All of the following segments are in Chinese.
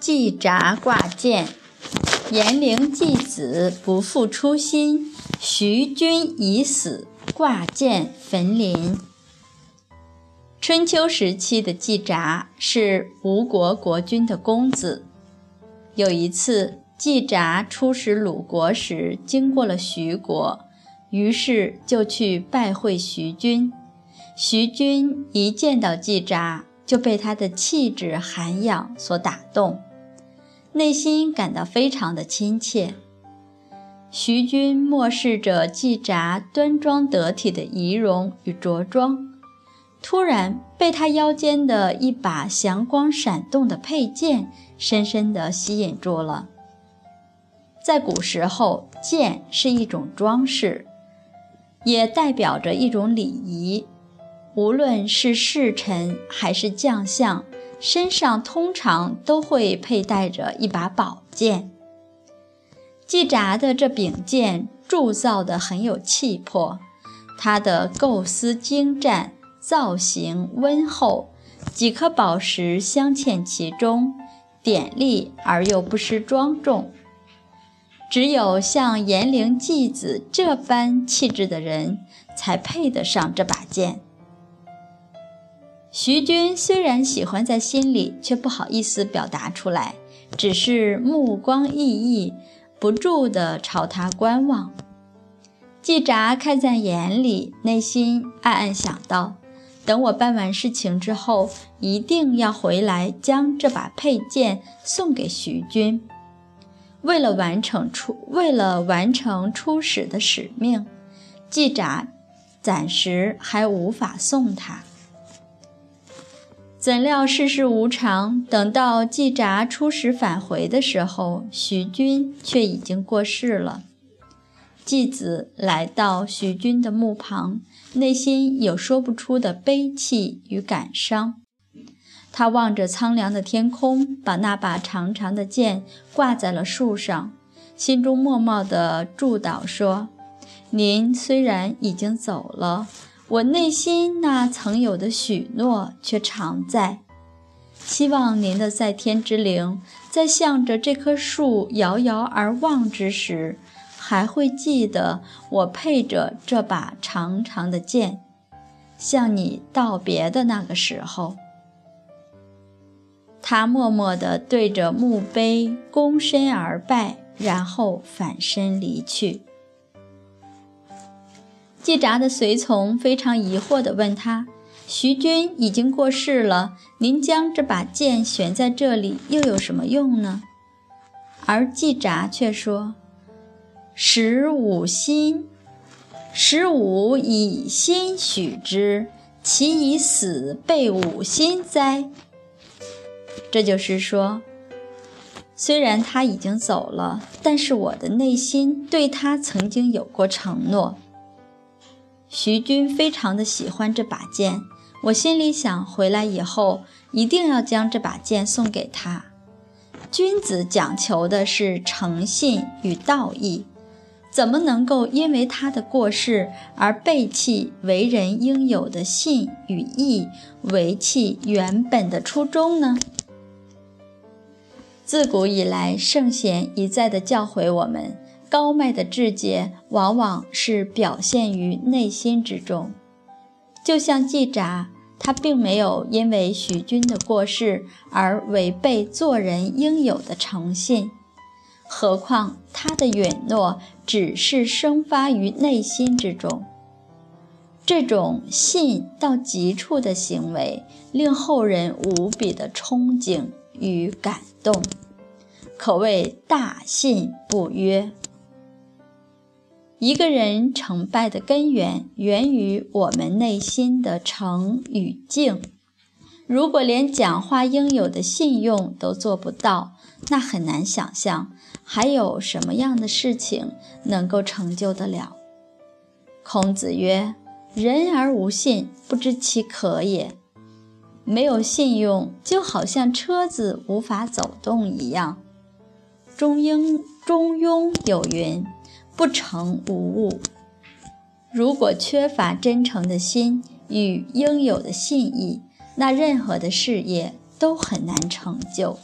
季札挂剑，颜陵季子不负初心，徐君已死，挂剑焚林。春秋时期的季札是吴国国君的公子。有一次，季札出使鲁国时，经过了徐国，于是就去拜会徐君。徐君一见到季札，就被他的气质涵养所打动，内心感到非常的亲切。徐君漠视着季札端庄得体的仪容与着装。突然被他腰间的一把祥光闪动的佩剑深深地吸引住了。在古时候，剑是一种装饰，也代表着一种礼仪。无论是侍臣还是将相，身上通常都会佩戴着一把宝剑。季札的这柄剑铸造的很有气魄，它的构思精湛。造型温厚，几颗宝石镶嵌其中，典丽而又不失庄重。只有像颜陵季子这般气质的人，才配得上这把剑。徐军虽然喜欢在心里，却不好意思表达出来，只是目光熠熠，不住地朝他观望。季札看在眼里，内心暗暗想到。等我办完事情之后，一定要回来将这把佩剑送给徐军。为了完成出为了完成出使的使命，季札暂时还无法送他。怎料世事无常，等到季札出使返回的时候，徐君却已经过世了。季子来到徐君的墓旁，内心有说不出的悲戚与感伤。他望着苍凉的天空，把那把长长的剑挂在了树上，心中默默地祝祷说：“您虽然已经走了，我内心那曾有的许诺却常在。希望您的在天之灵，在向着这棵树遥遥而望之时。”还会记得我配着这把长长的剑，向你道别的那个时候。他默默地对着墓碑躬身而拜，然后返身离去。季札的随从非常疑惑地问他：“徐君已经过世了，您将这把剑悬在这里，又有什么用呢？”而季札却说。十五心，十五以心许之，其以死备五心哉？这就是说，虽然他已经走了，但是我的内心对他曾经有过承诺。徐君非常的喜欢这把剑，我心里想，回来以后一定要将这把剑送给他。君子讲求的是诚信与道义。怎么能够因为他的过世而背弃为人应有的信与义，违弃原本的初衷呢？自古以来，圣贤一再的教诲我们，高迈的志节往往是表现于内心之中。就像季札，他并没有因为许君的过世而违背做人应有的诚信。何况他的允诺只是生发于内心之中，这种信到极处的行为，令后人无比的憧憬与感动，可谓大信不约。一个人成败的根源，源于我们内心的诚与敬。如果连讲话应有的信用都做不到，那很难想象。还有什么样的事情能够成就得了？孔子曰：“人而无信，不知其可也。”没有信用，就好像车子无法走动一样。中庸中庸有云：“不诚无物。”如果缺乏真诚的心与应有的信义，那任何的事业都很难成就。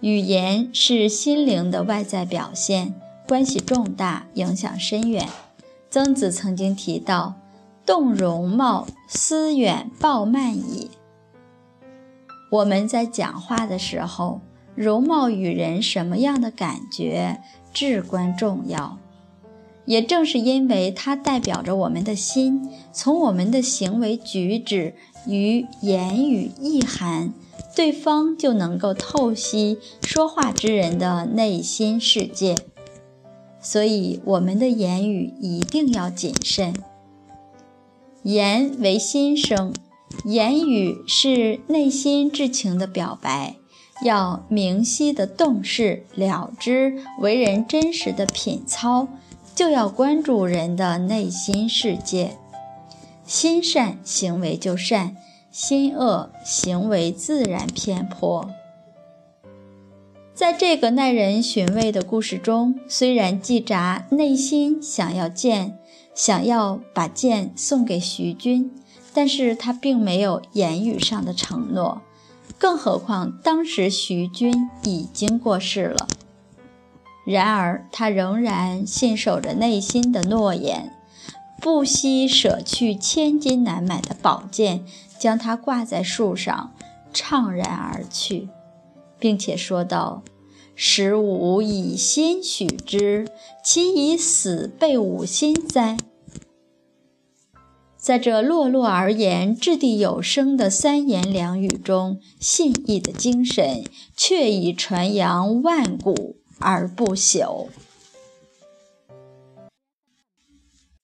语言是心灵的外在表现，关系重大，影响深远。曾子曾经提到：“动容貌，思远暴慢矣。”我们在讲话的时候，容貌与人什么样的感觉至关重要。也正是因为它代表着我们的心，从我们的行为举止与言语意涵。对方就能够透析说话之人的内心世界，所以我们的言语一定要谨慎。言为心声，言语是内心至情的表白，要明晰的洞视了知，为人真实的品操，就要关注人的内心世界。心善，行为就善。心恶，行为自然偏颇。在这个耐人寻味的故事中，虽然季札内心想要剑，想要把剑送给徐君，但是他并没有言语上的承诺。更何况当时徐君已经过世了。然而他仍然信守着内心的诺言，不惜舍去千金难买的宝剑。将它挂在树上，怅然而去，并且说道：“使吾以心许之，其以死备吾心哉？”在这落落而言、掷地有声的三言两语中，信义的精神却已传扬万古而不朽。